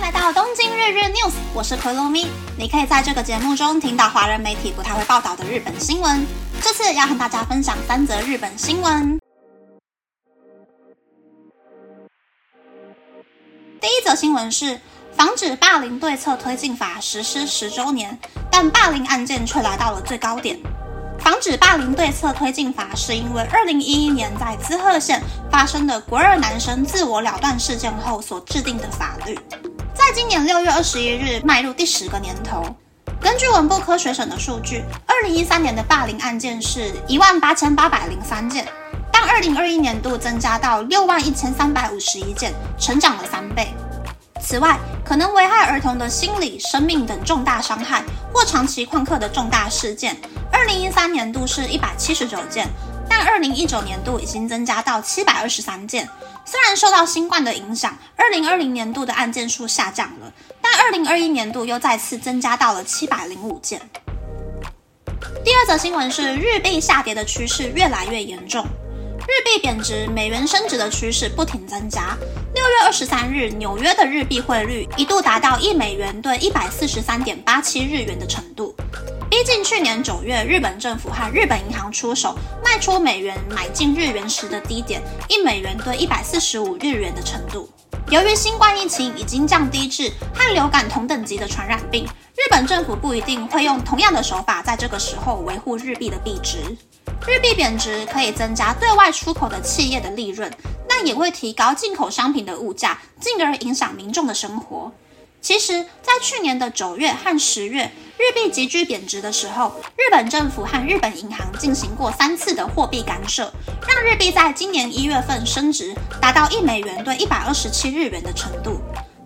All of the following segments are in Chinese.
迎来到东京日日 news，我是 Kurumi。你可以在这个节目中听到华人媒体不太会报道的日本新闻。这次要和大家分享三则日本新闻。第一则新闻是防止霸凌对策推进法实施十周年，但霸凌案件却来到了最高点。防止霸凌对策推进法是因为二零一一年在滋贺县发生的国二男生自我了断事件后所制定的法律。今年六月二十一日迈入第十个年头，根据文部科学省的数据，二零一三年的霸凌案件是一万八千八百零三件，但二零二一年度增加到六万一千三百五十一件，成长了三倍。此外，可能危害儿童的心理、生命等重大伤害或长期旷课的重大事件，二零一三年度是一百七十九件，但二零一九年度已经增加到七百二十三件。虽然受到新冠的影响，二零二零年度的案件数下降了，但二零二一年度又再次增加到了七百零五件。第二则新闻是日币下跌的趋势越来越严重，日币贬值、美元升值的趋势不停增加。六月二十三日，纽约的日币汇率一度达到一美元兑一百四十三点八七日元的程度。逼近去年九月，日本政府和日本银行出手卖出美元买进日元时的低点，一美元兑一百四十五日元的程度。由于新冠疫情已经降低至和流感同等级的传染病，日本政府不一定会用同样的手法在这个时候维护日币的币值。日币贬值可以增加对外出口的企业的利润，但也会提高进口商品的物价，进而影响民众的生活。其实，在去年的九月和十月。日币急剧贬值的时候，日本政府和日本银行进行过三次的货币干涉，让日币在今年一月份升值，达到一美元兑一百二十七日元的程度。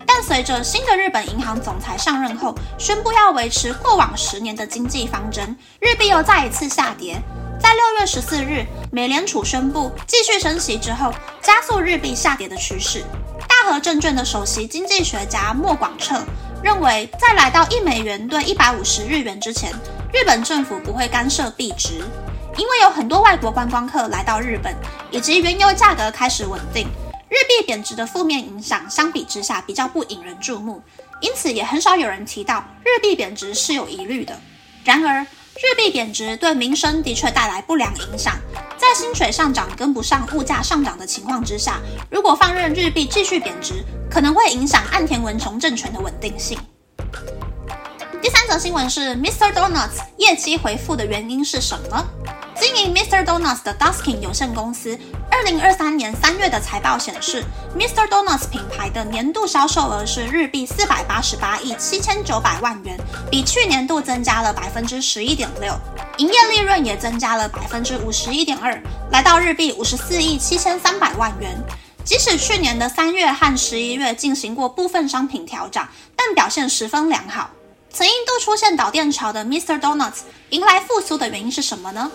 但随着新的日本银行总裁上任后，宣布要维持过往十年的经济方针，日币又再一次下跌。在六月十四日，美联储宣布继续升息之后，加速日币下跌的趋势。大和证券的首席经济学家莫广彻。认为在来到一美元兑一百五十日元之前，日本政府不会干涉币值，因为有很多外国观光客来到日本，以及原油价格开始稳定，日币贬值的负面影响相比之下比较不引人注目，因此也很少有人提到日币贬值是有疑虑的。然而，日币贬值对民生的确带来不良影响，薪水上涨跟不上物价上涨的情况之下，如果放任日币继续贬值，可能会影响岸田文雄政权的稳定性。第三则新闻是，Mr. Donuts 业绩回复的原因是什么？经营 Mr. Donuts 的 Duskin 有限公司，二零二三年三月的财报显示，Mr. Donuts 品牌的年度销售额是日币四百八十八亿七千九百万元，比去年度增加了百分之十一点六，营业利润也增加了百分之五十一点二，来到日币五十四亿七千三百万元。即使去年的三月和十一月进行过部分商品调整，但表现十分良好。曾一度出现导电潮的 Mr. Donuts 迎来复苏的原因是什么呢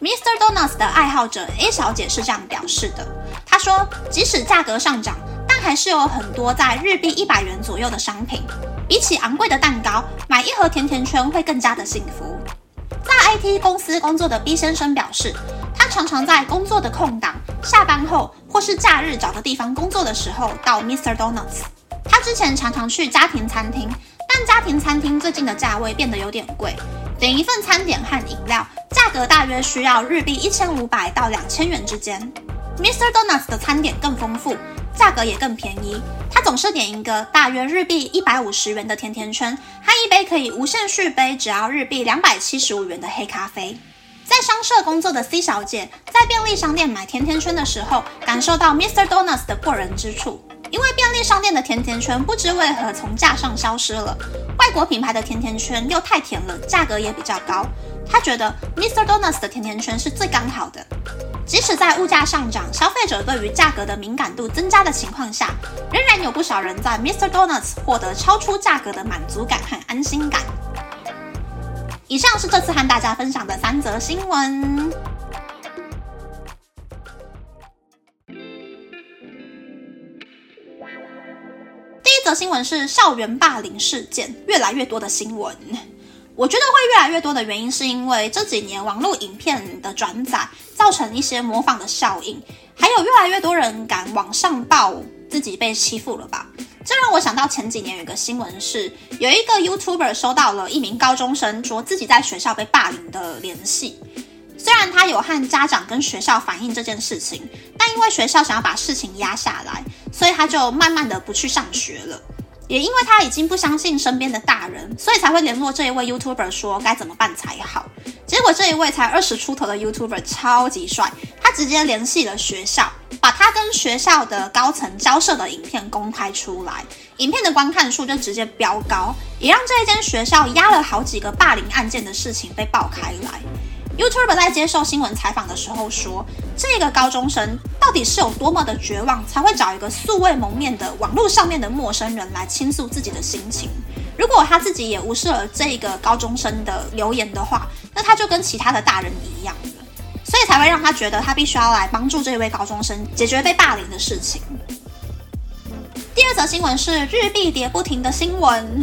？Mr. Donuts 的爱好者 A 小姐是这样表示的：“她说，即使价格上涨，但还是有很多在日币一百元左右的商品。比起昂贵的蛋糕，买一盒甜甜圈会更加的幸福。”在 IT 公司工作的 B 先生表示。他常常在工作的空档、下班后或是假日找个地方工作的时候到 Mr. Donuts。他之前常常去家庭餐厅，但家庭餐厅最近的价位变得有点贵，点一份餐点和饮料价格大约需要日币一千五百到两千元之间。Mr. Donuts 的餐点更丰富，价格也更便宜。他总是点一个大约日币一百五十元的甜甜圈，和一杯可以无限续杯、只要日币两百七十五元的黑咖啡。在商社工作的 C 小姐，在便利商店买甜甜圈的时候，感受到 Mr. Donuts 的过人之处。因为便利商店的甜甜圈不知为何从架上消失了，外国品牌的甜甜圈又太甜了，价格也比较高。他觉得 Mr. Donuts 的甜甜圈是最刚好的。即使在物价上涨、消费者对于价格的敏感度增加的情况下，仍然有不少人在 Mr. Donuts 获得超出价格的满足感和安心感。以上是这次和大家分享的三则新闻。则新闻是校园霸凌事件越来越多的新闻。我觉得会越来越多的原因，是因为这几年网络影片的转载，造成一些模仿的效应，还有越来越多人敢网上报自己被欺负了吧。这让我想到前几年有一个新闻，是有一个 YouTuber 收到了一名高中生说自己在学校被霸凌的联系。虽然他有和家长跟学校反映这件事情，但因为学校想要把事情压下来，所以他就慢慢的不去上学了。也因为他已经不相信身边的大人，所以才会联络这一位 YouTuber 说该怎么办才好。结果这一位才二十出头的 YouTuber 超级帅，他直接联系了学校，把他跟学校的高层交涉的影片公开出来，影片的观看数就直接飙高，也让这一间学校压了好几个霸凌案件的事情被爆开来。YouTuber 在接受新闻采访的时候说：“这个高中生到底是有多么的绝望，才会找一个素未谋面的网络上面的陌生人来倾诉自己的心情？如果他自己也无视了这个高中生的留言的话，那他就跟其他的大人一样了，所以才会让他觉得他必须要来帮助这位高中生解决被霸凌的事情。”第二则新闻是日币跌不停的新闻。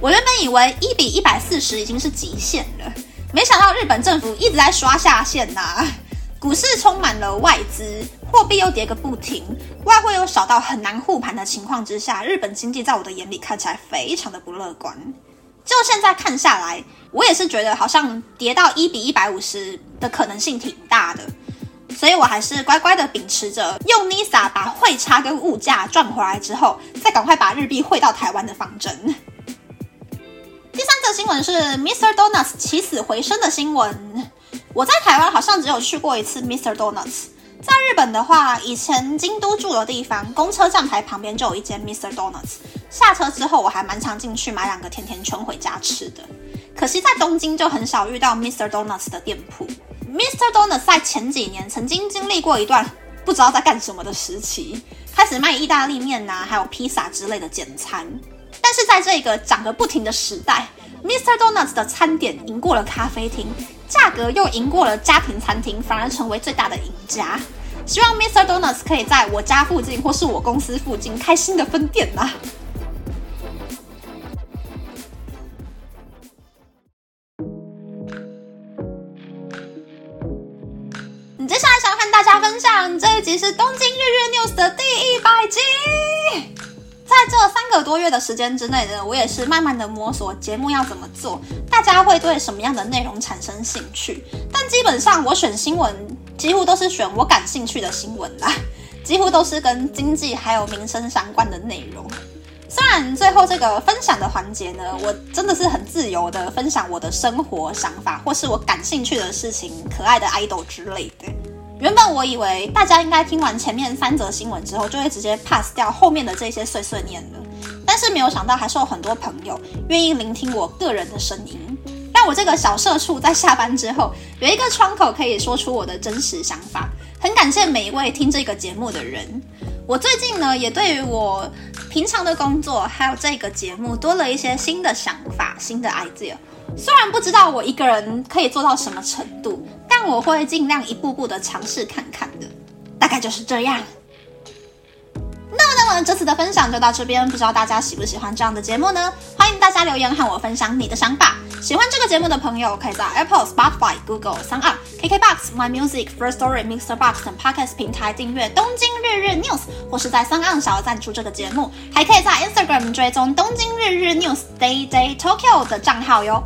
我原本以为一比一百四十已经是极限了。没想到日本政府一直在刷下限呐，股市充满了外资，货币又跌个不停，外汇又少到很难护盘的情况之下，日本经济在我的眼里看起来非常的不乐观。就现在看下来，我也是觉得好像跌到一比一百五十的可能性挺大的，所以我还是乖乖的秉持着用 NISA 把汇差跟物价赚回来之后，再赶快把日币汇到台湾的方针。第三则新闻是 Mr. Donuts 起死回生的新闻。我在台湾好像只有去过一次 Mr. Donuts。在日本的话，以前京都住的地方，公车站牌旁边就有一间 Mr. Donuts。下车之后，我还蛮常进去买两个甜甜圈回家吃的。可惜在东京就很少遇到 Mr. Donuts 的店铺。Mr. Donuts 在前几年曾经经历过一段不知道在干什么的时期，开始卖意大利面呐，还有披萨之类的简餐。但是在这个涨个不停的时代，Mr. Donuts 的餐点赢过了咖啡厅，价格又赢过了家庭餐厅，反而成为最大的赢家。希望 Mr. Donuts 可以在我家附近或是我公司附近开新的分店啦。你接下来想要和大家分享这一集是东京日日 News 的第一百集。在这三个多月的时间之内呢，我也是慢慢的摸索节目要怎么做，大家会对什么样的内容产生兴趣。但基本上我选新闻几乎都是选我感兴趣的新闻啦，几乎都是跟经济还有民生相关的内容。虽然最后这个分享的环节呢，我真的是很自由的分享我的生活想法，或是我感兴趣的事情、可爱的 idol 之类的。原本我以为大家应该听完前面三则新闻之后，就会直接 pass 掉后面的这些碎碎念了。但是没有想到，还是有很多朋友愿意聆听我个人的声音，让我这个小社畜在下班之后有一个窗口可以说出我的真实想法。很感谢每一位听这个节目的人。我最近呢，也对于我平常的工作还有这个节目多了一些新的想法、新的 idea。虽然不知道我一个人可以做到什么程度。我会尽量一步步的尝试看看的，大概就是这样。那么，那么这次的分享就到这边，不知道大家喜不喜欢这样的节目呢？欢迎大家留言和我分享你的想法。喜欢这个节目的朋友，可以在 Apple、Spotify、Google、s o u n KKBox、My Music、First Story、Mr. Box 等 Podcast 平台订阅《东京日日 News》，或是在 s o u n 小赞助这个节目，还可以在 Instagram 追踪《东京日日 News Day Day Tokyo》的账号哟。